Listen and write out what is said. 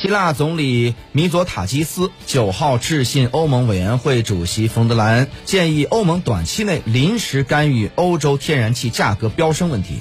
希腊总理米佐塔基斯九号致信欧盟委员会主席冯德莱恩建议欧盟短期内临时干预欧洲天然气价格飙升问题。